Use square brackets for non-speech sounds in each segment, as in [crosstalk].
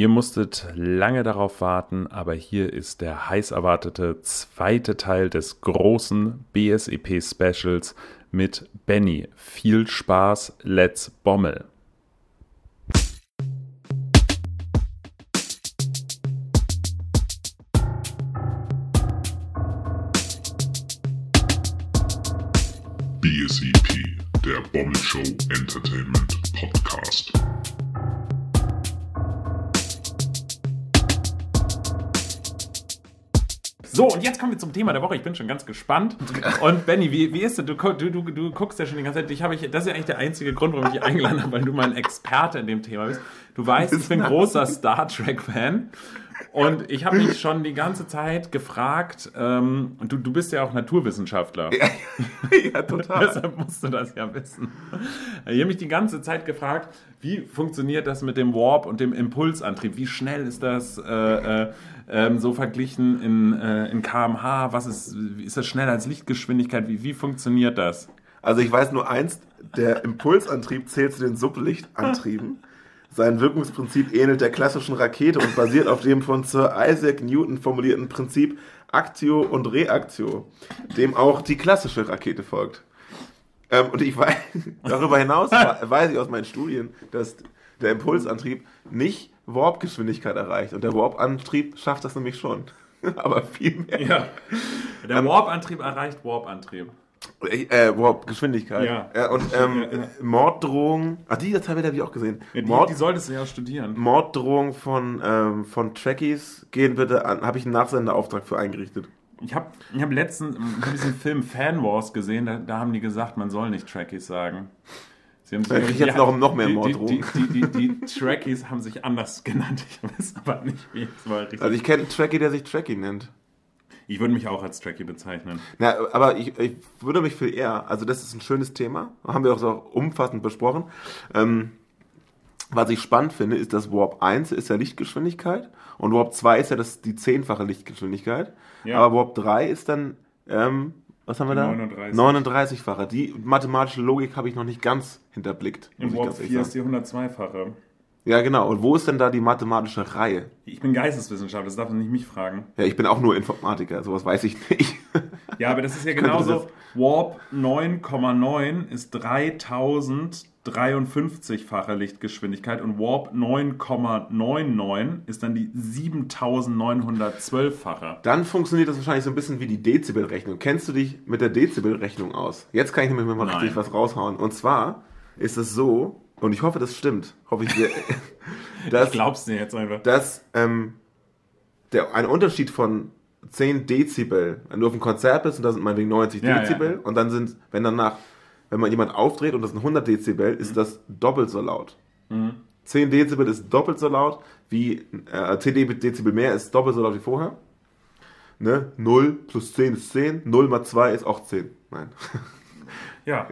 Ihr musstet lange darauf warten, aber hier ist der heiß erwartete zweite Teil des großen BSEP Specials mit Benny. Viel Spaß, let's Bommel! BSEP, der Bommel Show Entertainment So, und jetzt kommen wir zum Thema der Woche. Ich bin schon ganz gespannt. Und Benny, wie, wie ist es? Du, du, du, du guckst ja schon die ganze Zeit. Ich ich, das ist ja eigentlich der einzige Grund, warum ich dich eingeladen habe, weil du mal ein Experte in dem Thema bist. Du weißt, ich bin großer Star Trek-Fan. Und ich habe mich schon die ganze Zeit gefragt, ähm, du, du bist ja auch Naturwissenschaftler. Ja, [laughs] ja total. Deshalb musst du das ja wissen. Ich habe mich die ganze Zeit gefragt, wie funktioniert das mit dem Warp und dem Impulsantrieb? Wie schnell ist das äh, äh, äh, so verglichen in, äh, in kmh? Was ist, ist das schneller als Lichtgeschwindigkeit? Wie, wie funktioniert das? Also ich weiß nur eins, der Impulsantrieb zählt zu den Sublichtantrieben. Sein Wirkungsprinzip ähnelt der klassischen Rakete und basiert auf dem von Sir Isaac Newton formulierten Prinzip Actio und Reaktio, dem auch die klassische Rakete folgt. Ähm, und ich weiß, [laughs] darüber hinaus weiß ich aus meinen Studien, dass der Impulsantrieb nicht Warpgeschwindigkeit erreicht. Und der Warp-Antrieb schafft das nämlich schon. [laughs] Aber viel mehr. Ja. Der Warp-Antrieb erreicht Warp-Antrieb. Äh, wow, Geschwindigkeit. Ja. ja und ähm, ja, ja. Morddrohung. Ach, die Datei habe ich auch gesehen. Ja, die, Mord, die solltest du ja studieren. Morddrohung von, ähm, von Trekkies gehen bitte an. Habe ich einen Nachsenderauftrag für eingerichtet. Ich habe ich hab letztens diesen Film Fan Wars gesehen, da, da, haben die gesagt, man soll nicht Trekkies sagen. Sie haben sich, ich jetzt noch, noch mehr Morddrohungen. Die, die, die, die, Trekkies haben sich anders [laughs] genannt. Ich weiß aber nicht, wie es war. Also ich kenne einen Trekkie, der sich Trekkie nennt. Ich würde mich auch als Trekkie bezeichnen. Ja, aber ich, ich, würde mich viel eher, also das ist ein schönes Thema, haben wir auch so umfassend besprochen. Ähm, was ich spannend finde, ist, dass Warp 1 ist ja Lichtgeschwindigkeit und Warp 2 ist ja das, die zehnfache Lichtgeschwindigkeit. Ja. Aber Warp 3 ist dann, ähm, was haben wir da? 39. 39-fache. Die mathematische Logik habe ich noch nicht ganz hinterblickt. In Warp 4 ist die 102-fache. Ja, genau. Und wo ist denn da die mathematische Reihe? Ich bin Geisteswissenschaftler, das darf man nicht mich fragen. Ja, ich bin auch nur Informatiker, sowas weiß ich nicht. Ja, aber das ist ja [laughs] genauso. Warp 9,9 ist 3053-fache Lichtgeschwindigkeit und Warp 9,99 ist dann die 7912-fache. Dann funktioniert das wahrscheinlich so ein bisschen wie die Dezibelrechnung. Kennst du dich mit der Dezibelrechnung aus? Jetzt kann ich nämlich mal Nein. richtig was raushauen. Und zwar ist es so, und ich hoffe, das stimmt. Hoffe ich sehr. [laughs] dass, ich glaub's dir jetzt einfach. Dass ähm, der, ein Unterschied von 10 Dezibel, wenn du auf einem Konzert bist und da sind meinetwegen 90 ja, Dezibel ja. und dann sind, wenn danach, wenn man jemand aufdreht und das sind 100 Dezibel, ist mhm. das doppelt so laut. Mhm. 10 Dezibel ist doppelt so laut wie, äh, 10 Dezibel mehr ist doppelt so laut wie vorher. Ne? 0 plus 10 ist 10, 0 mal 2 ist auch 10. Nein. [laughs] Ja,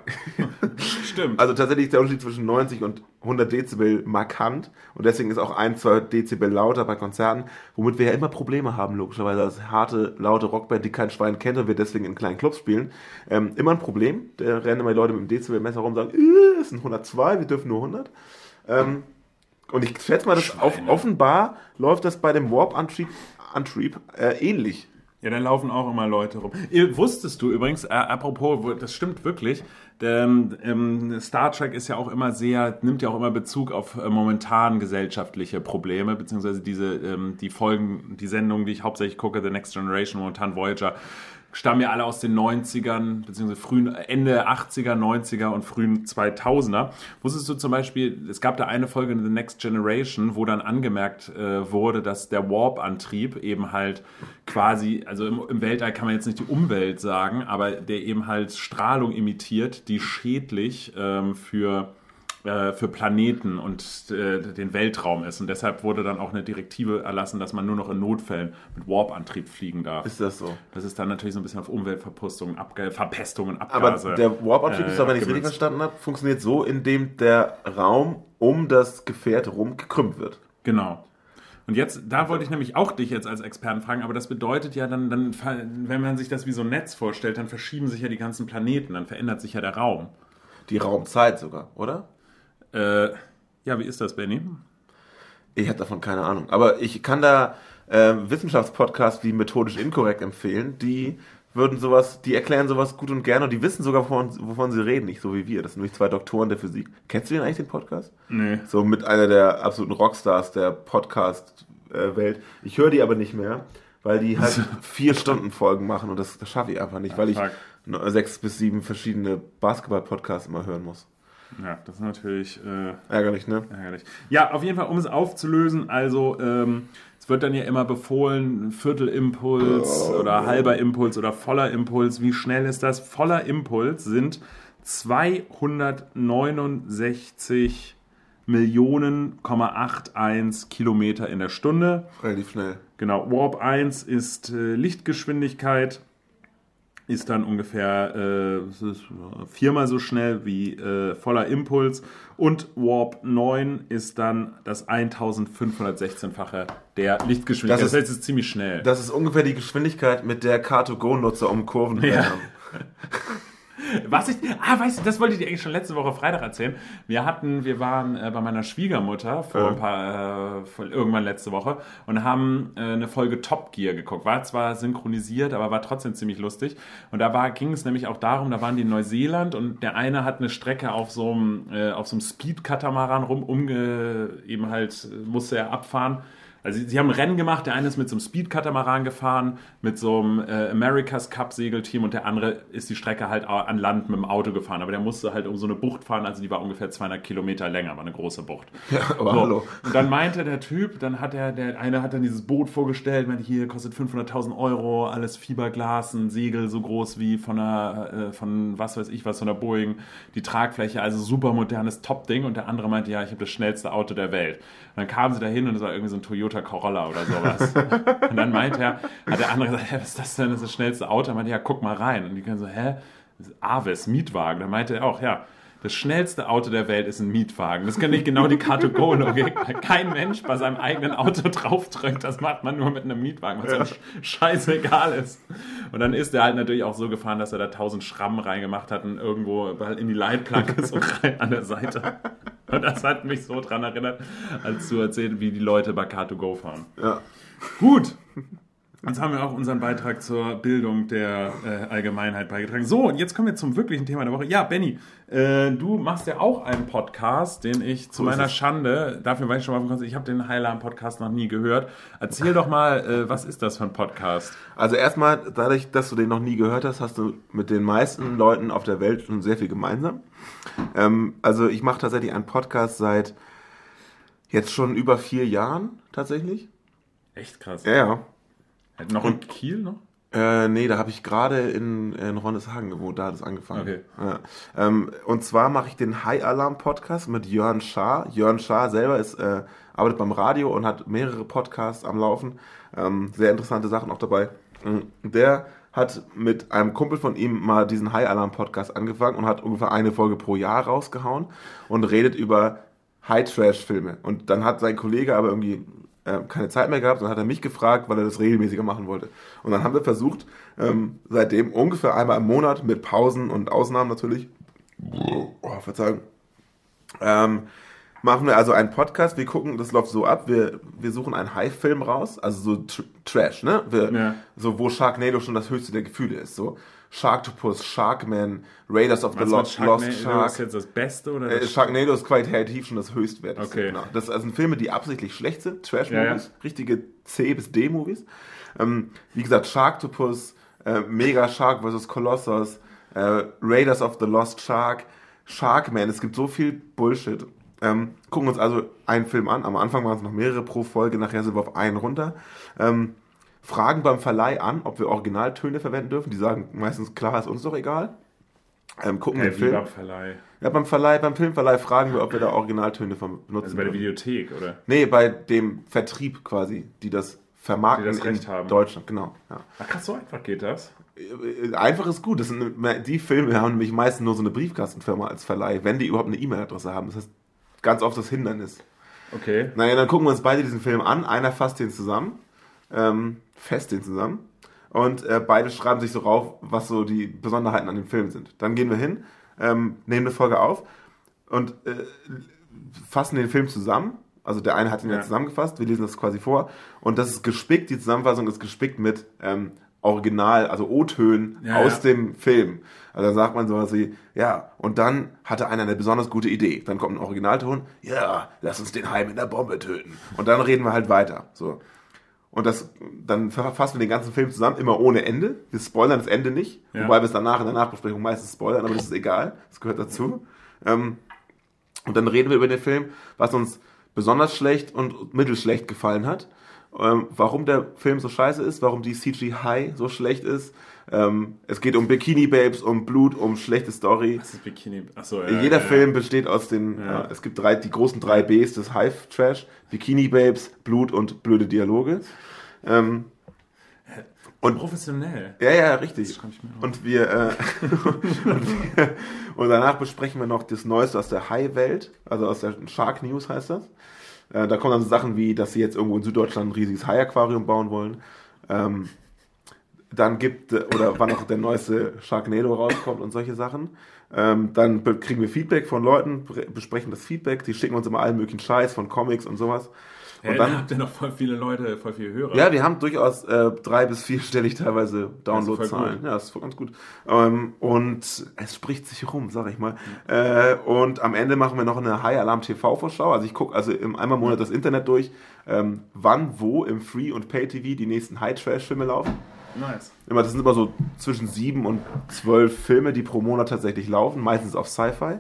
[laughs] stimmt. Also tatsächlich ist der Unterschied zwischen 90 und 100 Dezibel markant und deswegen ist auch ein, zwei Dezibel lauter bei Konzerten, womit wir ja immer Probleme haben, logischerweise als harte, laute Rockband, die kein Schwein kennt und wir deswegen in kleinen Clubs spielen. Ähm, immer ein Problem. Da rennen immer die Leute mit dem Dezibelmesser rum und sagen, äh, es sind 102, wir dürfen nur 100. Ähm, und ich schätze mal, dass auf, offenbar läuft das bei dem Warp-Antrieb Antrieb, äh, ähnlich. Ja, da laufen auch immer Leute rum. Wusstest du übrigens, äh, apropos, das stimmt wirklich, denn, ähm, Star Trek ist ja auch immer sehr, nimmt ja auch immer Bezug auf äh, momentan gesellschaftliche Probleme, beziehungsweise diese, ähm, die Folgen, die Sendungen, die ich hauptsächlich gucke, The Next Generation, momentan Voyager, stammen ja alle aus den 90ern, beziehungsweise frühen, Ende 80er, 90er und frühen 2000er. Wusstest du zum Beispiel, es gab da eine Folge in The Next Generation, wo dann angemerkt äh, wurde, dass der Warp-Antrieb eben halt quasi, also im, im, Weltall kann man jetzt nicht die Umwelt sagen, aber der eben halt Strahlung imitiert, die schädlich ähm, für äh, für Planeten und äh, den Weltraum ist. Und deshalb wurde dann auch eine Direktive erlassen, dass man nur noch in Notfällen mit Warp-Antrieb fliegen darf. Ist das so? Das ist dann natürlich so ein bisschen auf Umweltverpustungen, Abge Verpestungen, Abgase. Aber der Warp-Antrieb, äh, wenn ich es richtig verstanden habe, funktioniert so, indem der Raum um das Gefährt herum gekrümmt wird. Genau. Und jetzt, da wollte ich nämlich auch dich jetzt als Experten fragen, aber das bedeutet ja dann, dann, wenn man sich das wie so ein Netz vorstellt, dann verschieben sich ja die ganzen Planeten, dann verändert sich ja der Raum. Die Raumzeit sogar, oder? Äh, ja, wie ist das, Benny? Ich habe davon keine Ahnung. Aber ich kann da äh, Wissenschaftspodcasts wie methodisch inkorrekt empfehlen, die würden sowas, die erklären sowas gut und gerne und die wissen sogar, wovon, wovon sie reden, nicht so wie wir. Das sind nämlich zwei Doktoren der Physik. Kennst du den eigentlich, den Podcast? Nee. So mit einer der absoluten Rockstars der Podcast-Welt. Ich höre die aber nicht mehr, weil die halt [laughs] vier Stunden Folgen machen und das, das schaffe ich einfach nicht, weil ich sechs bis sieben verschiedene Basketball-Podcasts immer hören muss. Ja, das ist natürlich äh, Ärgerlich, ne? ärgerlich. Ja, auf jeden Fall, um es aufzulösen, also ähm, es wird dann ja immer befohlen, Viertelimpuls oder halber Impuls oder voller Impuls. Wie schnell ist das? Voller Impuls sind 269 Millionen, 81 Kilometer in der Stunde. Relativ schnell. Genau, Warp 1 ist äh, Lichtgeschwindigkeit, ist dann ungefähr äh, viermal so schnell wie äh, voller Impuls. Und Warp 9 ist dann das 1516-fache der Lichtgeschwindigkeit. Das Das, ist- heißt, es ist ziemlich schnell. Das ist ungefähr die Geschwindigkeit, mit der Car2Go-Nutzer um Kurven Ja. [laughs] Was ich, ah, weißt du, das wollte ich dir eigentlich schon letzte Woche Freitag erzählen. Wir hatten, wir waren äh, bei meiner Schwiegermutter vor Ja. ein paar, äh, vor, irgendwann letzte Woche und haben äh, eine Folge Top Gear geguckt. War zwar synchronisiert, aber war trotzdem ziemlich lustig. Und da war, ging es nämlich auch darum, da waren die in Neuseeland und der eine hat eine Strecke auf so einem, äh, auf so einem Speed-Katamaran rum, umge, eben halt, äh, musste er abfahren. Also sie, haben ein Rennen gemacht, der eine ist mit so einem Speed-Katamaran gefahren, mit so einem äh, America's Cup-Segelteam und der andere ist die Strecke halt an Land mit dem Auto gefahren. Aber der musste halt um so eine Bucht fahren, also die war ungefähr 200 Kilometer länger, war eine große Bucht. Ja, [laughs] aber So. hallo. Und dann meinte der Typ, dann hat er, der eine hat dann dieses Boot vorgestellt, meinte, hier kostet 500.000 Euro, alles Fiberglas, ein Segel so groß wie von einer, äh, von was weiß ich was, von der Boeing, die Tragfläche, also super modernes Top-Ding. Und der andere meinte, ja, ich habe das schnellste Auto der Welt. Und dann kamen sie dahin und es war irgendwie so ein Toyota Corolla oder sowas. [laughs] und dann meinte er, hat der andere gesagt, hä, was ist das denn, das ist das schnellste Auto? Er meinte, ja, guck mal rein. Und die können so, hä? Avis, Mietwagen. Da meinte er auch, ja, das schnellste Auto der Welt ist ein Mietwagen. Das kann nicht genau die Car2Go-Logik, weil kein Mensch bei seinem eigenen Auto draufdrückt. Das macht man nur mit einem Mietwagen, was ja. scheißegal ist. Und dann ist er halt natürlich auch so gefahren, dass er da 1000 Schrammen reingemacht hat und irgendwo in die Leitplanke so rein an der Seite. Und das hat mich so dran erinnert, als du erzählt, wie die Leute bei Car2Go fahren. Ja. Gut. Jetzt haben wir auch unseren Beitrag zur Bildung der äh, Allgemeinheit beigetragen. So, und jetzt kommen wir zum wirklichen Thema der Woche. Ja, Benny, äh, du machst ja auch einen Podcast, den ich zu meiner. Schande, dafür weiß ich schon mal, von- ich habe den Heilan-Podcast noch nie gehört. Erzähl doch mal, äh, was ist das für ein Podcast? Also erstmal, dadurch, dass du den noch nie gehört hast, hast du mit den meisten Leuten auf der Welt schon sehr viel gemeinsam. Ähm, also ich mache tatsächlich einen Podcast seit jetzt schon über vier Jahren tatsächlich. Echt krass. Ja, ja. Noch in Kiel noch? Äh, nee, da habe ich gerade in, in Rondeshagen gewohnt, da hat es angefangen. Okay. Ja. Ähm, und zwar mache ich den High Alarm Podcast mit Jörn Schaar. Jörn Schaar selber ist, äh, arbeitet beim Radio und hat mehrere Podcasts am Laufen. Ähm, sehr interessante Sachen auch dabei. Mhm. Der hat mit einem Kumpel von ihm mal diesen High Alarm Podcast angefangen und hat ungefähr eine Folge pro Jahr rausgehauen und redet über High Trash Filme. Und dann hat sein Kollege aber irgendwie äh, keine Zeit mehr gehabt und dann hat er mich gefragt, weil er das regelmäßiger machen wollte. Und dann haben wir versucht, ähm, seitdem ungefähr einmal im Monat mit Pausen und Ausnahmen natürlich, oh, Verzeihung, ähm, machen wir also einen Podcast. Wir gucken, das läuft so ab, wir, wir suchen einen High-Film raus, also so tr Trash, ne? Wir, Ja. So, wo Sharknado schon das höchste der Gefühle ist. So Sharktopus, Sharkman, Raiders of the Was Lost, mit Lost Shark. ist jetzt das Beste oder Äh, das Sharknado ist qualitativ schon das höchstwertigste. Okay. Genau. Das sind Filme, die absichtlich schlecht sind, Trash-Movies, Ja, richtige C- bis D-Movies. Ähm, wie gesagt, Sharktopus, äh, Mega Shark vs. Colossus, äh, Raiders of the Lost Shark, Sharkman, es gibt so viel Bullshit. Ähm, gucken uns also einen Film an. Am Anfang waren es noch mehrere pro Folge, nachher sind wir auf einen runter. Ähm, fragen beim Verleih an, ob wir Originaltöne verwenden dürfen. Die sagen meistens, klar, ist uns doch egal. Ähm, gucken Hey, den Film. lieber Verleih. Ja, beim Verleih, beim Filmverleih fragen wir, ob wir da Originaltöne von benutzen. Also bei der dürfen. Videothek, oder? nee, bei dem Vertrieb quasi, die das vermarkten Die das Recht in haben. Deutschland, genau. Ja. Ach krass, so einfach geht das? Äh, Einfach ist gut. Das sind, die Filme haben nämlich meistens nur so eine Briefkastenfirma als Verleih, wenn die überhaupt eine E-Mail-Adresse haben. Das heißt, ganz oft das Hindernis. Okay. Naja, dann gucken wir uns beide diesen Film an. Einer fasst den zusammen, ähm, fest den zusammen. Und äh, beide schreiben sich so rauf, was so die Besonderheiten an dem Film sind. Dann gehen wir hin, ähm, nehmen eine Folge auf und äh, fassen den Film zusammen. Also der eine hat ihn ja. Ja. zusammengefasst, wir lesen das quasi vor. Und das ist gespickt, die Zusammenfassung ist gespickt mit ähm, Original, also O-Tönen Ja, aus ja. dem Film. Also da sagt man sowas wie, ja, und dann hatte einer eine besonders gute Idee. Dann kommt ein Originalton, ja, lass uns den Hai mit einer Bombe töten. Und dann reden wir halt weiter. So. Und das, dann fassen wir den ganzen Film zusammen, immer ohne Ende. Wir spoilern das Ende nicht, Ja. wobei wir es danach in der Nachbesprechung meistens spoilern, aber das ist egal, das gehört dazu. Ähm, und dann reden wir über den Film, was uns besonders schlecht und mittelschlecht gefallen hat. Ähm, warum der Film so scheiße ist, warum die CG High so schlecht ist. Ähm, es geht um Bikini Babes, um Blut, um schlechte Story. Das ist Bikini. Achso, ja. Jeder ja, Film besteht aus den, Ja. äh, es gibt drei, die großen drei Bs des Hive-Trash, Bikini Babes, Blut und blöde Dialoge. Ähm, Ja. Professionell. ja, ja, richtig. Das schreib ich mir auf. Und wir, äh, [laughs] und wir, und danach besprechen wir noch das Neueste aus der Hai-Welt, also aus der Shark News heißt das. Äh, da kommen dann so Sachen wie, dass sie jetzt irgendwo in Süddeutschland ein riesiges Hai-Aquarium bauen wollen. Ähm, dann gibt, äh, oder wann auch der neueste Sharknado rauskommt und solche Sachen. Ähm, dann kriegen wir Feedback von Leuten, besprechen das Feedback, die schicken uns immer allen möglichen Scheiß von Comics und sowas. Ja, Und dann dann, habt ihr noch voll viele Leute, voll viele Hörer. ja, wir haben durchaus äh, drei bis vierstellig teilweise Downloadzahlen. Ja, das ist voll ganz gut. Ähm, und es spricht sich rum, sag ich mal. Äh, und am Ende machen wir noch eine High Alarm TV Vorschau. Also ich gucke also im einmal im Monat das Internet durch, ähm, wann, wo im Free und Pay TV die nächsten High Trash Filme laufen. Nice. Immer, das sind immer so zwischen sieben und zwölf Filme, die pro Monat tatsächlich laufen, meistens auf Sci-Fi.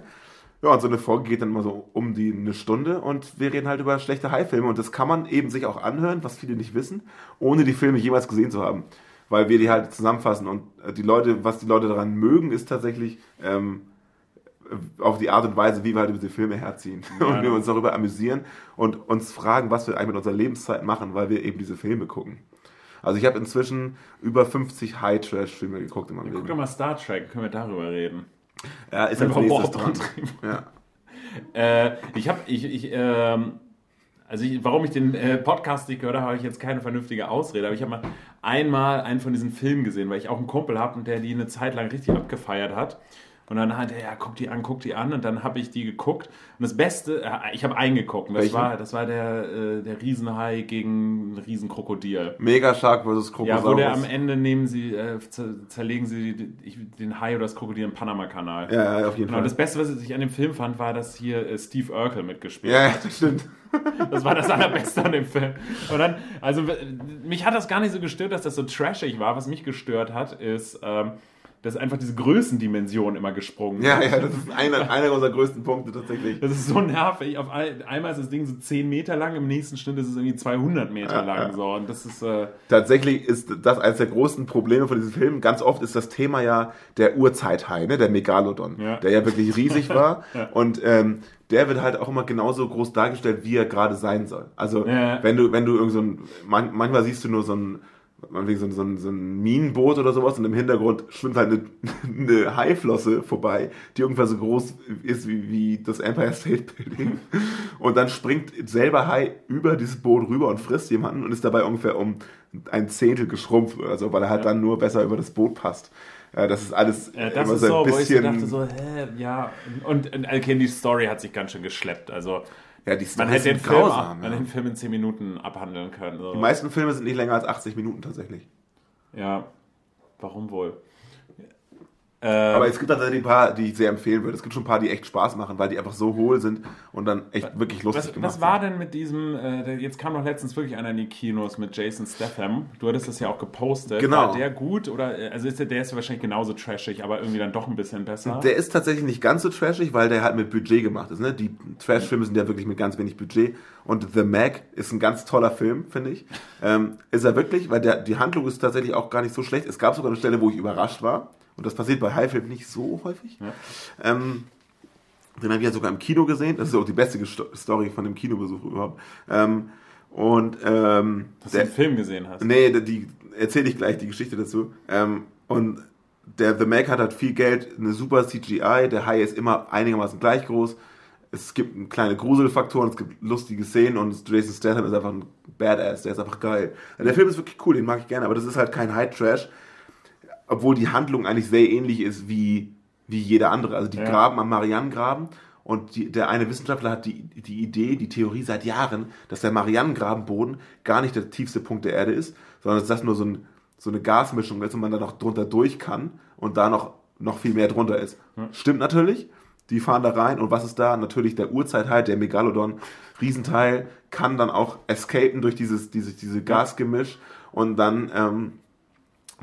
Ja, und so eine Folge geht dann immer so um die eine Stunde und wir reden halt über schlechte High-Filme und das kann man eben sich auch anhören, was viele nicht wissen, ohne die Filme jemals gesehen zu haben. Weil wir die halt zusammenfassen und äh, die Leute, was die Leute daran mögen, ist tatsächlich ähm, auf die Art und Weise, wie wir halt über diese Filme herziehen [laughs] und wir uns darüber amüsieren und uns fragen, was wir eigentlich mit unserer Lebenszeit machen, weil wir eben diese Filme gucken. Also ich habe inzwischen über 50 High-Trash-Filme geguckt in meinem Guck Leben. doch mal Star Trek, können wir darüber reden. Ja, ist Über nächstes dran. Ja. Äh, ich habe, ich, ich, ähm, also ich, warum ich den äh, Podcast nicht gehört habe, habe ich jetzt keine vernünftige Ausrede. Aber ich habe mal einmal einen von diesen Filmen gesehen, weil ich auch einen Kumpel habe und der die eine Zeit lang richtig abgefeiert hat. Und dann hat er, ja, guck die an, guck die an. Und dann habe ich die geguckt. Und das Beste, äh, ich habe eingeguckt. Und das Welchen? war, das war der, äh, der Riesenhai gegen Riesenkrokodil. Mega Shark vs. Ja, wo der am Ende nehmen sie, äh, zer- zerlegen sie den Hai oder das Krokodil im Panama-Kanal. ja, ja, auf jeden Genau, Fall. das Beste, was ich an dem Film fand, war, dass hier äh, Steve Urkel mitgespielt ja, hat. ja, stimmt. [laughs] Das war das Allerbeste an dem Film. Und dann, also mich hat das gar nicht so gestört, dass das so trashig war. Was mich gestört hat, ist, ähm, dass einfach diese Größendimension immer gesprungen Ja, ist. ja, das ist einer, einer unserer größten Punkte tatsächlich. Das ist so nervig. Auf ein, einmal ist das Ding so 10 Meter lang, im nächsten Schnitt ist es irgendwie 200 Meter Ja, lang. ja. So. Und das ist, äh, Tatsächlich ist das eines der großen Probleme von diesem Film. Ganz oft ist das Thema ja der Urzeithai, ne? der Megalodon, Ja. der ja wirklich riesig [laughs] war. Und ähm, der wird halt auch immer genauso groß dargestellt, wie er gerade sein soll. Also Ja. wenn du, wenn du irgend so ein, man, manchmal siehst du nur so ein meinetwegen so ein, so, ein, so ein Minenboot oder sowas und im Hintergrund schwimmt halt eine, [laughs] eine Haiflosse vorbei, die ungefähr so groß ist wie, wie das Empire State Building. Und dann springt selber Hai über dieses Boot rüber und frisst jemanden und ist dabei ungefähr um ein Zehntel geschrumpft oder so, weil er halt dann nur besser über das Boot passt. Ja, das ist alles Ja, das immer ist so so, ein wo ich so bisschen. dachte, so, hä, ja. Und, und okay, die Story hat sich ganz schön geschleppt. Also, ja, die man hätte den Film, grausam, man ja. hätte den Film in 10 Minuten abhandeln können. So. Die meisten Filme sind nicht länger als 80 Minuten tatsächlich. Ja, warum wohl? Äh, Aber es gibt tatsächlich ein paar, die ich sehr empfehlen würde. Es gibt schon ein paar, die echt Spaß machen, weil die einfach so hohl sind und dann echt wirklich lustig was, gemacht was war denn mit diesem, äh, jetzt kam doch letztens wirklich einer in die Kinos mit Jason Statham. Du hattest das ja auch gepostet. Genau. War der gut? Oder, äh, also ist der, der ist wahrscheinlich genauso trashig, aber irgendwie dann doch ein bisschen besser. Der ist tatsächlich nicht ganz so trashig, weil der halt mit Budget gemacht ist. Ne? Die Trash-Filme sind ja wirklich mit ganz wenig Budget. Und The Mag ist ein ganz toller Film, finde ich. Ähm, ist er wirklich, weil der, die Handlung ist tatsächlich auch gar nicht so schlecht. Es gab sogar eine Stelle, wo ich überrascht war. Und das passiert bei High-Filmen nicht so häufig. Ähm, den habe ich ja sogar im Kino gesehen. Das ist auch die beste Story von dem Kinobesuch überhaupt. Ähm, und ähm, Dass du den Film gesehen hast. Nee, die erzähle ich gleich die Geschichte dazu. Ähm, und der The Mac hat halt viel Geld, eine super CGI, der Hai ist immer einigermaßen gleich groß. Es gibt kleine Gruselfaktoren, es gibt lustige Szenen und Jason Statham ist einfach ein Badass, der ist einfach geil. Der Film ist wirklich cool, den mag ich gerne, aber das ist halt kein High-Trash, obwohl die Handlung eigentlich sehr ähnlich ist wie, wie jeder andere. Also die Ja. graben am Marianengraben Und die, der eine Wissenschaftler hat die, die Idee, die Theorie seit Jahren, dass der Marianengrabenboden gar nicht der tiefste Punkt der Erde ist, sondern dass das nur so, ein, so eine Gasmischung ist und man da noch drunter durch kann und da noch, noch viel mehr drunter ist. Stimmt natürlich. Die fahren da rein und was ist da? Natürlich der Urzeithai, der Megalodon, Riesenteil, kann dann auch escapen durch dieses, dieses diese Gasgemisch und dann ähm,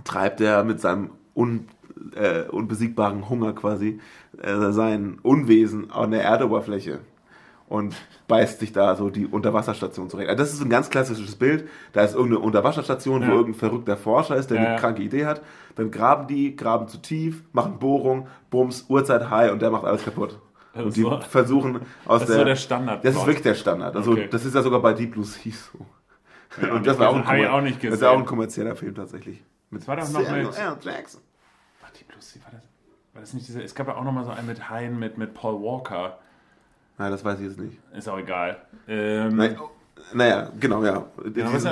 treibt er mit seinem un, äh, unbesiegbaren Hunger quasi äh, sein Unwesen an der Erdoberfläche und beißt sich da so die Unterwasserstation zurecht. Also das ist ein ganz klassisches Bild. Da ist irgendeine Unterwasserstation, Ja. wo irgendein verrückter Forscher ist, der Ja, eine ja. kranke Idee hat. Dann graben die, graben zu tief, machen Bohrung, Bums, Uhrzeit High und der macht alles kaputt. Das Und ist die so- versuchen aus Das ist der, so der Standard. Das ist wirklich der Standard. Also Okay. das ist ja sogar bei Deep Blue Sea so. Und das war auch ein, auch nicht das war auch ein kommerzieller Film tatsächlich. Das war doch noch mit- L. Jackson. Ach, die Lucy, war das, war das nicht diese. Es gab ja auch noch mal so einen mit Hein mit, mit Paul Walker. Nein, das weiß ich jetzt nicht. Ist auch egal. Ähm, Nein, oh, naja, genau, ja. ja, was,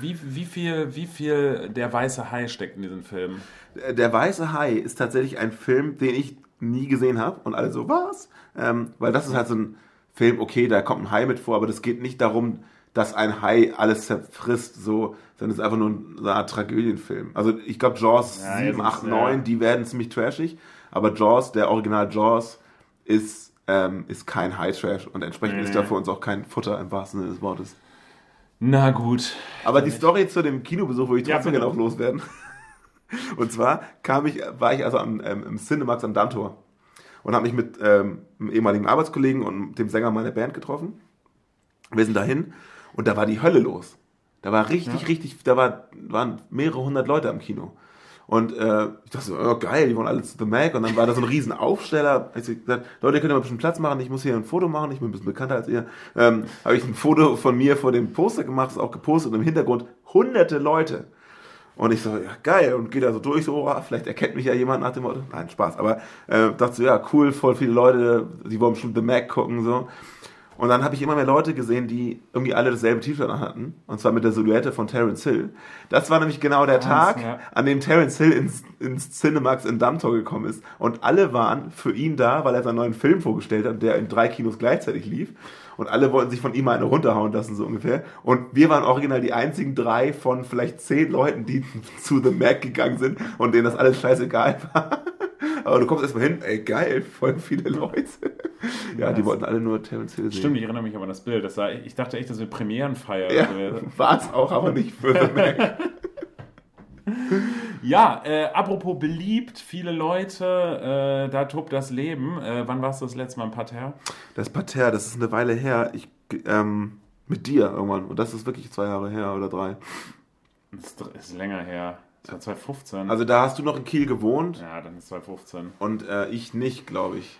wie, wie, viel, wie viel der weiße Hai steckt in diesem Film? Der Weiße Hai ist tatsächlich ein Film, den ich nie gesehen habe. Und alle so, was? Ähm, weil das ist halt so ein Film, okay, da kommt ein Hai mit vor, aber das geht nicht darum, dass ein Hai alles zerfrisst, so, es ist einfach nur eine Art Tragödienfilm. Also ich glaube, Jaws Ja, 7, jetzt 8, ist, 9, ja. die werden ziemlich trashig, aber Jaws, der Original Jaws, ist, ähm, ist kein High-Trash und entsprechend Nee, ist da für uns auch kein Futter im wahrsten Sinne des Wortes. Na gut. Aber die Story zu dem Kinobesuch will ich Ja, trotzdem bitte. gerne auch loswerden. [laughs] Und zwar kam ich, war ich also am, ähm, im Cinemax am Dantor und habe mich mit ähm, einem ehemaligen Arbeitskollegen und dem Sänger meiner Band getroffen. Wir sind dahin und da war die Hölle los. Da war richtig, richtig, da war, waren mehrere hundert Leute am Kino. Und äh, ich dachte so, oh, geil, die wollen alle zu The Mac. Und dann war da so ein riesen Aufsteller. Ich hab gesagt, Leute, könnt ihr mal ein bisschen Platz machen? Ich muss hier ein Foto machen. Ich bin ein bisschen bekannter als ihr. Ähm, habe ich ein Foto von mir vor dem Poster gemacht, ist auch gepostet. Und im Hintergrund hunderte Leute. Und ich so, ja, geil. Und gehe da so durch, so, oh, vielleicht erkennt mich ja jemand nach dem Motto. Nein, Spaß. Aber äh, dachte so, ja, cool, voll viele Leute, die wollen schon The Mac gucken, so. Und dann habe ich immer mehr Leute gesehen, die irgendwie alle dasselbe T-Shirt hatten. Und zwar mit der Silhouette von Terence Hill. Das war nämlich genau der Tag, ja. an dem Terence Hill ins, ins Cinemax in Dammtor gekommen ist. Und alle waren für ihn da, weil er seinen neuen Film vorgestellt hat, der in drei Kinos gleichzeitig lief. Und alle wollten sich von ihm eine runterhauen lassen, so ungefähr. Und wir waren original die einzigen drei von vielleicht zehn Leuten, die [laughs] zu The Mac gegangen sind und denen das alles scheißegal war. Aber du kommst erstmal hin, ey, geil, voll viele Leute. Ja, die wollten alle nur Terence Hill sehen. Stimmt, ich erinnere mich aber an das Bild. Das war, ich dachte echt, das wäre Premierenfeier. Ja, gewesen. war es auch, aber nicht für The Mac. [laughs] Ja, äh, apropos beliebt, viele Leute, äh, da tobt das Leben. Äh, wann warst du das letzte Mal im Parterre? Das Parterre, das ist eine Weile her. Ich, ähm, mit dir irgendwann. Und das ist wirklich zwei Jahre her oder drei. Das ist länger her. Das war 2015. Also da hast du noch in Kiel gewohnt ja, dann ist 2015. und äh, ich nicht, glaube ich.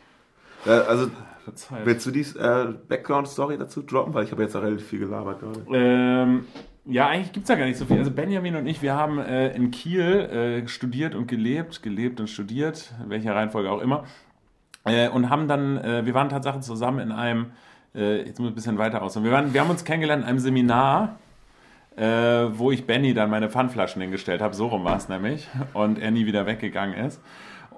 Äh, also Verzeiht. willst du die äh, Background-Story dazu droppen? Weil ich habe jetzt auch relativ viel gelabert gerade. Ähm, ja, eigentlich gibt es da gar nicht so viel. Also Benjamin und ich, wir haben äh, in Kiel äh, studiert und gelebt, gelebt und studiert, in welcher Reihenfolge auch immer. Äh, und haben dann, wir waren tatsächlich zusammen in einem, jetzt muss ich ein bisschen weiter aus. Wir, waren, wir haben uns kennengelernt in einem Seminar, äh, wo ich Benny dann meine Pfandflaschen hingestellt habe. So rum war es nämlich. Und er nie wieder weggegangen ist.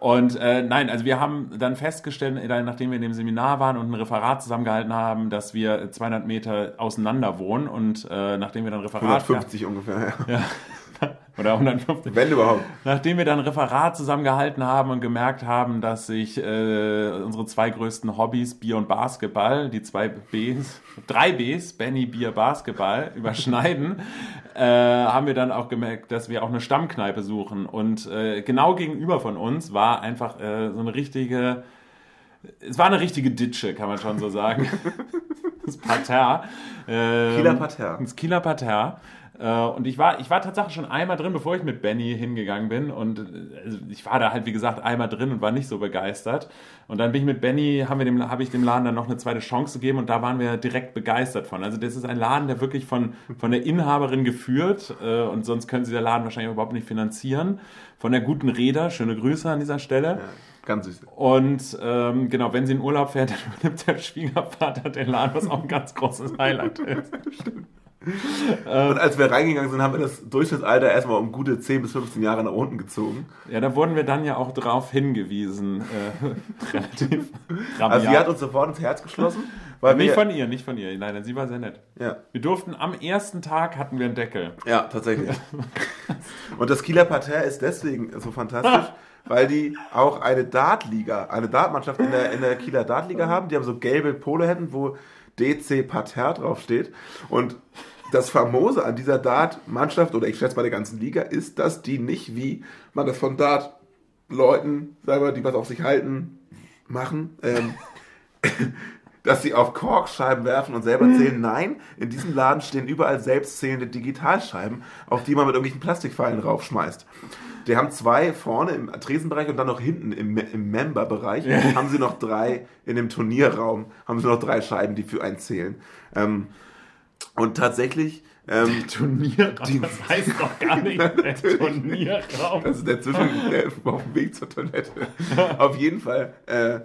Und äh, nein, also wir haben dann festgestellt, äh, nachdem wir in dem Seminar waren und ein Referat zusammengehalten haben, dass wir 200 Meter auseinander wohnen. Und äh, nachdem wir dann Referat 150 ungefähr, ja. Oder 150, Wenn überhaupt. Nachdem wir dann Referat zusammengehalten haben und gemerkt haben, dass sich äh, unsere zwei größten Hobbys, Bier und Basketball, die zwei Bs, drei Bs, Benny, Bier, Basketball, [laughs] überschneiden, äh, haben wir dann auch gemerkt, dass wir auch eine Stammkneipe suchen. Und äh, genau gegenüber von uns war einfach äh, so eine richtige, es war eine richtige Ditsche, kann man schon so sagen. [laughs] das Parterre. Ähm, Kieler Parterre. Das Kieler Parterre. Äh, Und ich war, ich war tatsächlich schon einmal drin, bevor ich mit Benny hingegangen bin. Und äh, also ich war da halt, wie gesagt, einmal drin und war nicht so begeistert. Und dann bin ich mit Benny, haben wir dem, habe ich dem Laden dann noch eine zweite Chance gegeben und da waren wir direkt begeistert von. Also das ist ein Laden, der wirklich von, von der Inhaberin geführt äh, und sonst können sie der Laden wahrscheinlich überhaupt nicht finanzieren. Von der guten Räder, schöne Grüße an dieser Stelle. Ja, ganz süß. Und ähm, genau, wenn sie in Urlaub fährt, [laughs] dann übernimmt der Schwiegervater den Laden, was auch ein ganz großes Highlight ist. [laughs] Und als wir reingegangen sind, haben wir das Durchschnittsalter erstmal um gute 10 bis 15 Jahre nach unten gezogen. Ja, da wurden wir dann ja auch drauf hingewiesen. Äh, [laughs] relativ Also sie hat uns sofort ins Herz geschlossen. Weil Nicht wir, von ihr, nicht von ihr. Nein, sie war sehr nett. ja, Wir durften am ersten Tag hatten wir einen Deckel. ja, tatsächlich. [laughs] Und das Kieler Parterre ist deswegen so fantastisch, [laughs] weil die auch eine Dartliga, eine Dartmannschaft in der, in der Kieler Dartliga haben. Die haben so gelbe Polohemden, wo DC Parterre draufsteht. Und das Famose an dieser Dart-Mannschaft, oder ich schätze mal der ganzen Liga, ist, dass die nicht, wie man das von Dart-Leuten, selber, die was auf sich halten, machen, ähm, [laughs] dass sie auf Korkscheiben werfen und selber zählen. Nein, in diesem Laden stehen überall selbstzählende Digitalscheiben, auf die man mit irgendwelchen Plastikpfeilen raufschmeißt. Die haben zwei vorne im Tresenbereich und dann noch hinten im, im Member-Bereich haben sie noch drei, in dem Turnierraum haben sie noch drei Scheiben, die für einen zählen. Ähm, und tatsächlich, ähm, Turnierraum, das heißt doch gar nicht der [laughs] Turnierraum. das ist der Zwischen auf dem Weg zur Toilette. auf jeden Fall äh,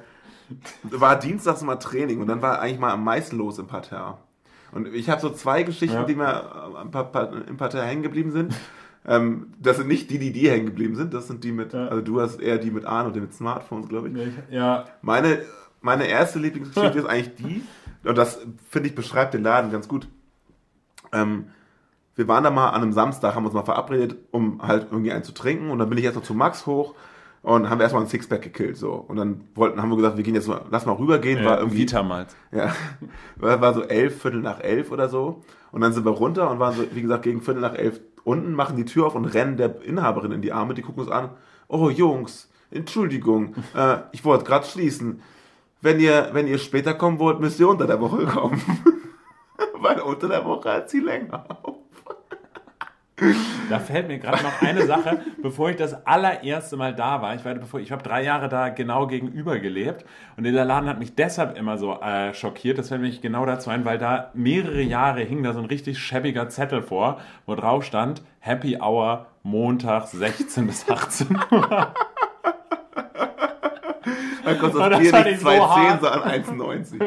war dienstags mal Training und dann war eigentlich mal am meisten los im Parterre. Und ich habe so zwei Geschichten, Ja. die mir äh, im Pa- Pa- im Parterre hängen geblieben sind. Ähm, das sind nicht die, die dir hängen geblieben sind, das sind die mit, Ja. also du hast eher die mit und die mit Smartphones, glaube ich. Ja, Meine, meine erste Lieblingsgeschichte ist eigentlich die, und das finde ich beschreibt den Laden ganz gut. Ähm, wir waren da mal an einem Samstag, haben uns mal verabredet, um halt irgendwie einen zu trinken. Und dann bin ich erst noch zu Max hoch und haben erstmal ein Sixpack gekillt. So. Und dann wollten, haben wir gesagt, wir gehen jetzt mal, lass mal rübergehen. war ja irgendwie Vitamalz. ja, [laughs] war, war so elf, Viertel nach elf oder so. Und dann sind wir runter und waren so, wie gesagt, gegen Viertel nach elf unten, machen die Tür auf und rennen der Inhaberin in die Arme. Die gucken uns an. Oh, Jungs, Entschuldigung, äh, ich wollte gerade schließen. Wenn ihr, wenn ihr später kommen wollt, müsst ihr unter der Woche kommen. [laughs] [laughs] Weil unter der Woche hat sie länger auf. Da fällt mir gerade noch eine Sache, bevor ich das allererste Mal da war. Ich war, bevor ich habe drei Jahre da genau gegenüber gelebt und dieser Laden hat mich deshalb immer so äh, schockiert. Das fällt mich genau dazu ein, weil da mehrere Jahre hing da so ein richtig schäbiger Zettel vor, wo drauf stand Happy Hour Montag 16 bis 18 Uhr. Dann kostet Oh, das das Bier fand nicht ich so 2,10, hart. sondern 1,90.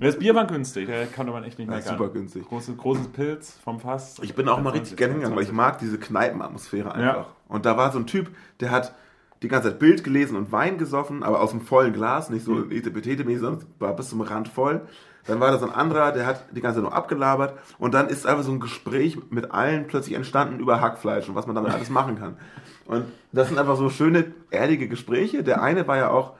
Das Bier war günstig, da konnte man echt nicht Ja, meckern. super günstig. Großes, großes Pilz vom Fass. Ich bin auch mal richtig gerne hingegangen, weil ich mag diese Kneipenatmosphäre einfach. Ja. Und da war so ein Typ, der hat die ganze Zeit Bild gelesen und Wein gesoffen, aber aus einem vollen Glas, nicht so Mhm. etepetete-mäßig, sondern war bis zum Rand voll. Dann war da so ein anderer, der hat die ganze Zeit nur abgelabert und dann ist einfach so ein Gespräch mit allen plötzlich entstanden über Hackfleisch und was man damit alles machen kann. Und das sind einfach so schöne, ehrliche Gespräche. Der eine war ja auch,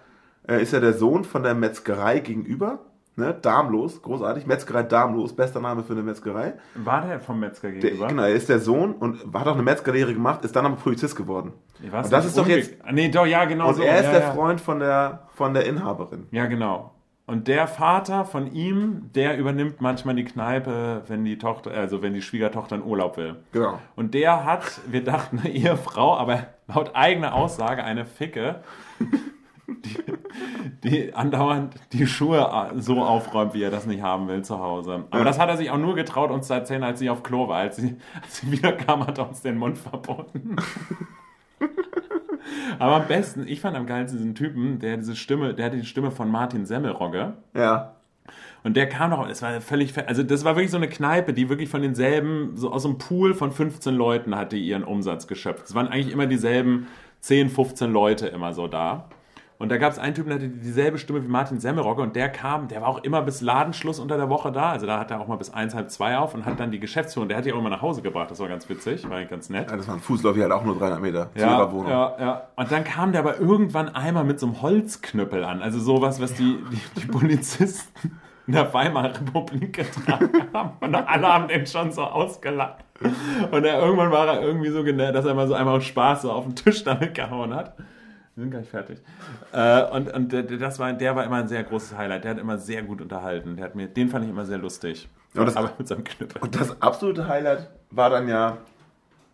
äh, ist ja der Sohn von der Metzgerei gegenüber, ne? Darmlos, großartig. Metzgerei Darmlos, bester Name für eine Metzgerei. War der vom Metzger Der, gegenüber? genau, er ist der Sohn und hat auch eine Metzgerlehre gemacht, ist dann aber Polizist geworden. Nee, war's Und das nicht ist doch jetzt- Nee, doch, ja, genau Und so. er ist ja, der ja. Freund von der, von der Inhaberin. Ja, genau. Und der Vater von ihm, der übernimmt manchmal die Kneipe, wenn die Tochter, also wenn die Schwiegertochter in Urlaub will. Genau. Und der hat, wir dachten [laughs] eine Ehefrau, aber laut eigener Aussage eine Ficke, die, die andauernd die Schuhe so aufräumt, wie er das nicht haben will zu Hause. Aber das hat er sich auch nur getraut, uns zu erzählen, als sie auf Klo war. Als sie, als sie wieder kam, hat er uns den Mund verboten. [laughs] Aber am besten, ich fand am geilsten diesen Typen, der diese Stimme, der hatte die Stimme von Martin Semmelrogge. Ja. Und der kam noch, es war völlig, also das war wirklich so eine Kneipe, die wirklich von denselben, so aus einem Pool von 15 Leuten hatte ihren Umsatz geschöpft. Es waren eigentlich immer dieselben 10, 15 Leute immer so da. Und da gab es einen Typen, der hatte dieselbe Stimme wie Martin Semmelrogge und der kam, der war auch immer bis Ladenschluss unter der Woche da. Also da hat er auch mal bis eins, halb zwei auf und hat dann die Geschäftsführung, der hat die auch immer nach Hause gebracht. Das war ganz witzig, war ganz nett. ja. Das war ein Fußlauf, hier halt auch nur 300 Meter zu Ja, ihrer Wohnung. ja, ja. Und dann kam der aber irgendwann einmal mit so einem Holzknüppel an. Also sowas, was die, die, die Polizisten in der Weimarer Republik getragen haben. Und alle haben den schon so ausgelacht. Und er, irgendwann war er irgendwie so genervt, dass er mal so einmal aus Spaß so auf den Tisch damit gehauen hat. Wir sind gar nicht fertig. Äh, und und der, das war, der war immer ein sehr großes Highlight. Der hat immer sehr gut unterhalten. Der hat mir, den fand ich immer sehr lustig. Ja, das- aber mit seinem Knüppel. Und das absolute Highlight war dann ja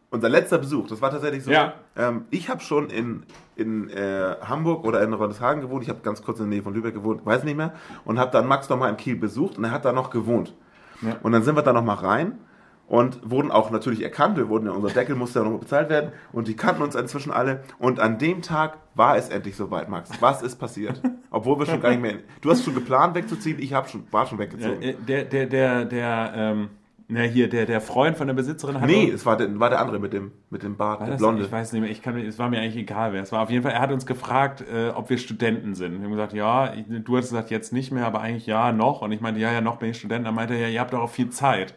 unser letzter Besuch. Das war tatsächlich so. Ja. Ähm, ich habe schon in, in äh, Hamburg oder in Rondeshagen gewohnt. Ich habe ganz kurz in der Nähe von Lübeck gewohnt, weiß nicht mehr. Und habe dann Max nochmal in Kiel besucht und er hat da noch gewohnt. Ja. Und dann sind wir da nochmal rein und wurden auch natürlich erkannt. Wir wurden ja, unser Deckel musste ja nochmal bezahlt werden und die kannten uns inzwischen alle. Und an dem Tag war es endlich soweit, Max. Was ist passiert? Obwohl wir schon gar nicht mehr. Du hast schon geplant wegzuziehen, ich hab schon, war schon weggezogen. äh, der, der, der, der, ähm, Na, hier, der, der Freund von der Besitzerin hat. Nee, es war der, war der andere mit dem, mit dem Bart, War der das, Blonde. Ich weiß nicht mehr, ich kann, es war mir eigentlich egal, wer es war. Auf jeden Fall, er hat uns gefragt, äh, ob wir Studenten sind. Wir haben gesagt, ja, ich, du hast gesagt, jetzt nicht mehr, aber eigentlich ja, noch. Und ich meinte, ja, ja, noch bin ich Student. Dann meinte er, ja, ihr habt doch auch viel Zeit.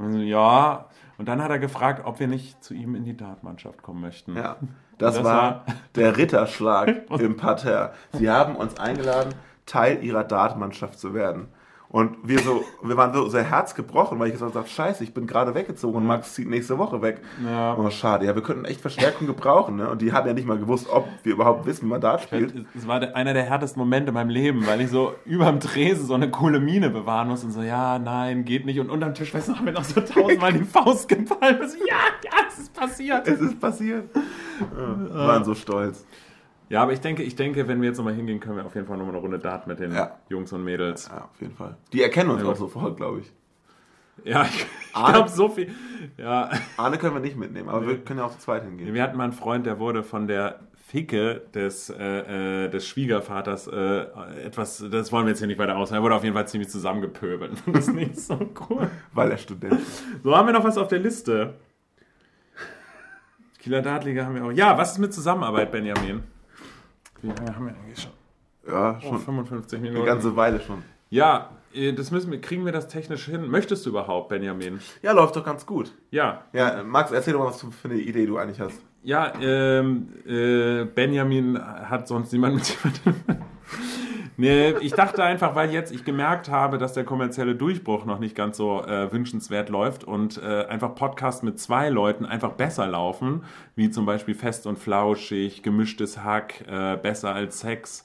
Ja. Und dann hat er gefragt, ob wir nicht zu ihm in die Dartmannschaft kommen möchten. Ja, das, Das war, war- der Ritterschlag [laughs] im Parterre. Sie haben uns eingeladen, Teil ihrer Dartmannschaft zu werden. Und wir so, wir waren so sehr herzgebrochen, weil ich gesagt habe, scheiße, ich bin gerade weggezogen und Max zieht nächste Woche weg. Ja. Oh, schade. Ja, wir könnten echt Verstärkung gebrauchen. Ne? Und die haben ja nicht mal gewusst, ob wir überhaupt wissen, wie man Dart spielt. Es war einer der härtesten Momente in meinem Leben, weil ich so überm Tresen so eine coole Miene bewahren muss und so, ja, nein, geht nicht. Und unterm Tisch, weißt du, haben mir noch so tausendmal die Faust gefallen. Und so, ja, ja, es ist passiert. Es ist passiert. Ja, wir waren so stolz. Ja, aber ich denke, ich denke, wenn wir jetzt nochmal hingehen, können wir auf jeden Fall nochmal eine Runde Dart mit den Ja. Jungs und Mädels. Ja, auf jeden Fall. Die erkennen uns Ja, auch sofort, glaube ich. Ja, ich, ich glaube so viel. Ja, Arne können wir nicht mitnehmen, aber wir können ja auch zu zweit hingehen. wir hatten mal einen Freund, der wurde von der Ficke des, äh, äh, des Schwiegervaters äh, etwas, das wollen wir jetzt hier nicht weiter ausführen, er wurde auf jeden Fall ziemlich zusammengepöbelt. Das ist nicht so cool. Weil er Student ist. So, haben wir noch was auf der Liste? Kieler Dartliga haben wir auch. Ja, was ist mit Zusammenarbeit, Benjamin? Wie lange haben wir eigentlich schon? Ja, Oh, schon 55 eine Minuten. ganze Weile schon. Ja, äh, das müssen wir, kriegen wir das technisch hin? Möchtest du überhaupt, Benjamin? Ja, läuft doch ganz gut. Ja, Ja, Max, erzähl doch mal, was du für eine Idee du eigentlich hast. ja, ähm, äh, Benjamin hat sonst niemand mit jemandem. Nee, ich dachte einfach, weil jetzt ich gemerkt habe, dass der kommerzielle Durchbruch noch nicht ganz so äh, wünschenswert läuft und äh, einfach Podcasts mit zwei Leuten einfach besser laufen, wie zum Beispiel Fest und Flauschig, Gemischtes Hack, äh, Besser als Sex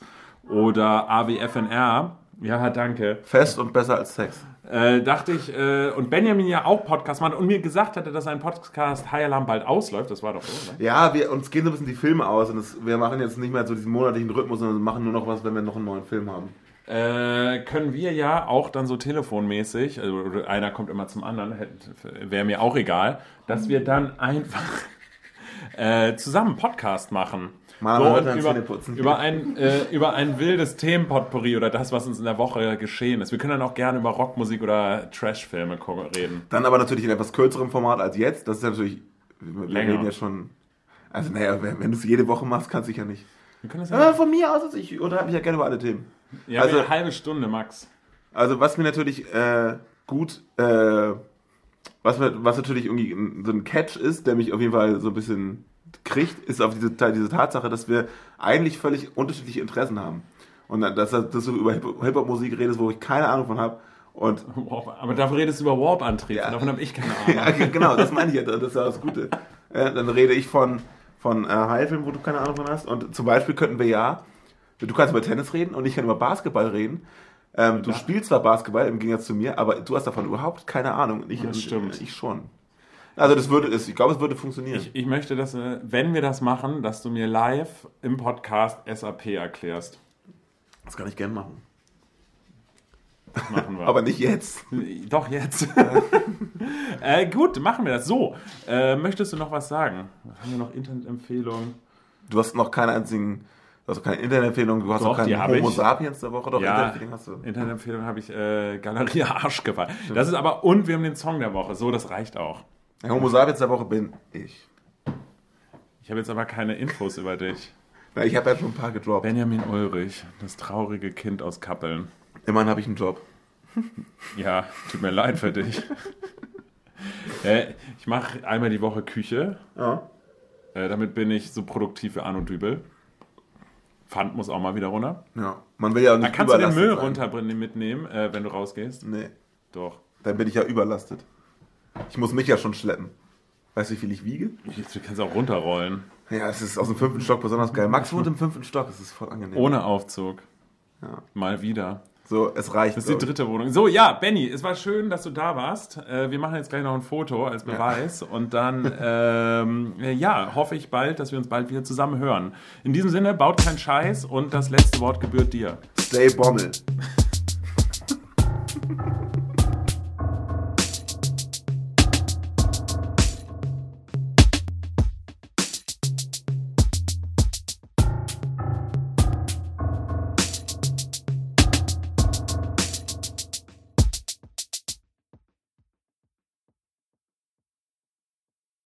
oder AWFNR. Ja, danke. Fest und besser als Sex. Äh, dachte ich, äh, und Benjamin ja auch Podcast macht und mir gesagt hatte, dass sein Podcast High Alarm bald ausläuft. Das war doch so? Ja, wir, uns gehen so ein bisschen die Filme aus und es, wir machen jetzt nicht mehr so diesen monatlichen Rhythmus, sondern machen nur noch was, wenn wir noch einen neuen Film haben. Äh, können wir ja auch dann so telefonmäßig, also einer kommt immer zum anderen, wäre mir auch egal, dass wir dann einfach äh, zusammen einen Podcast machen. Mal so, über, über, ein, äh, über ein wildes Themenpotpourri oder das, was uns in der Woche geschehen ist. Wir können dann auch gerne über Rockmusik oder Trashfilme reden. Dann aber natürlich in etwas kürzerem Format als jetzt. Das ist ja natürlich, wir Länger. reden ja schon, also naja, wenn, wenn du es jede Woche machst, kannst du ja nicht. Wir können das Ja, ja, von mir aus, also ich unterhalte mich ja gerne über alle Themen. ja also- eine halbe Stunde, Max. Also was mir natürlich äh, gut, äh, was, was natürlich irgendwie so ein Catch ist, der mich auf jeden Fall so ein bisschen kriegt, ist auf diese, diese Tatsache, dass wir eigentlich völlig unterschiedliche Interessen haben. Und dass, dass du über Hip- Hip-Hop-Musik redest, wo ich keine Ahnung von habe. Und Warp, aber dafür redest du über Warp-Antrieb. Ja. Davon habe ich keine [laughs] Ahnung. ja, genau, das meine ich ja, das ist ja das Gute. Äh, dann rede ich von, von äh, Haifilm, wo du keine Ahnung von hast. Und zum Beispiel könnten wir ja, du kannst über Tennis reden und ich kann über Basketball reden. Ähm, du spielst zwar Basketball im Gegensatz zu mir, aber du hast davon überhaupt keine Ahnung. Und ich, Das stimmt. Und ich schon. Also das würde, ich glaube, es würde funktionieren. Ich, ich möchte, dass, äh, wenn wir das machen, dass du mir live im Podcast SAP erklärst. das kann ich gern machen. Das machen wir. [laughs] Aber nicht jetzt. Doch, jetzt. [laughs] äh, gut, machen wir das. So, äh, möchtest du noch was sagen? Haben wir noch Internetempfehlungen? Du hast noch keine einzigen, du hast noch keine Internetempfehlung, du hast Doch, die hab Homo ich. sapiens der Woche, doch Ja, Internetempfehlung hast du. Internetempfehlung habe ich äh, Galerie [laughs] Arschgeweih. Das ist aber, und wir haben den Song der Woche. So, das reicht auch. Der Homo sapiens der Woche bin ich. Ich habe jetzt aber keine Infos über dich. Na, ich habe ja schon ein paar gedroppt. Benjamin Ulrich, das traurige Kind aus Kappeln. Immerhin habe ich einen Job. [laughs] Ja, tut mir leid für dich. äh, ich mache einmal die Woche Küche. Ja. Äh, damit bin ich so produktiv wie Arno Dübel. Pfand muss auch mal wieder runter. Ja, man will ja auch Da nicht kannst du den Müll sein. runterbringen mitnehmen, äh, wenn du rausgehst. Nee, Doch. dann bin ich ja überlastet. Ich muss mich ja schon schleppen. Weißt du, wie viel ich wiege? Du kannst auch runterrollen. Ja, es ist aus dem fünften Stock besonders geil. Max [laughs] wohnt im fünften Stock, es ist voll angenehm. Ohne Aufzug. Ja. Mal wieder. So, es reicht. Das ist die dritte Wohnung. So, ja, Benny, es war schön, dass du da warst. Äh, wir machen jetzt gleich noch ein Foto als Beweis. Und dann, ähm, äh, ja, hoffe ich bald, dass wir uns bald wieder zusammen hören. In diesem Sinne, baut keinen Scheiß und das letzte Wort gebührt dir. Stay Bommel.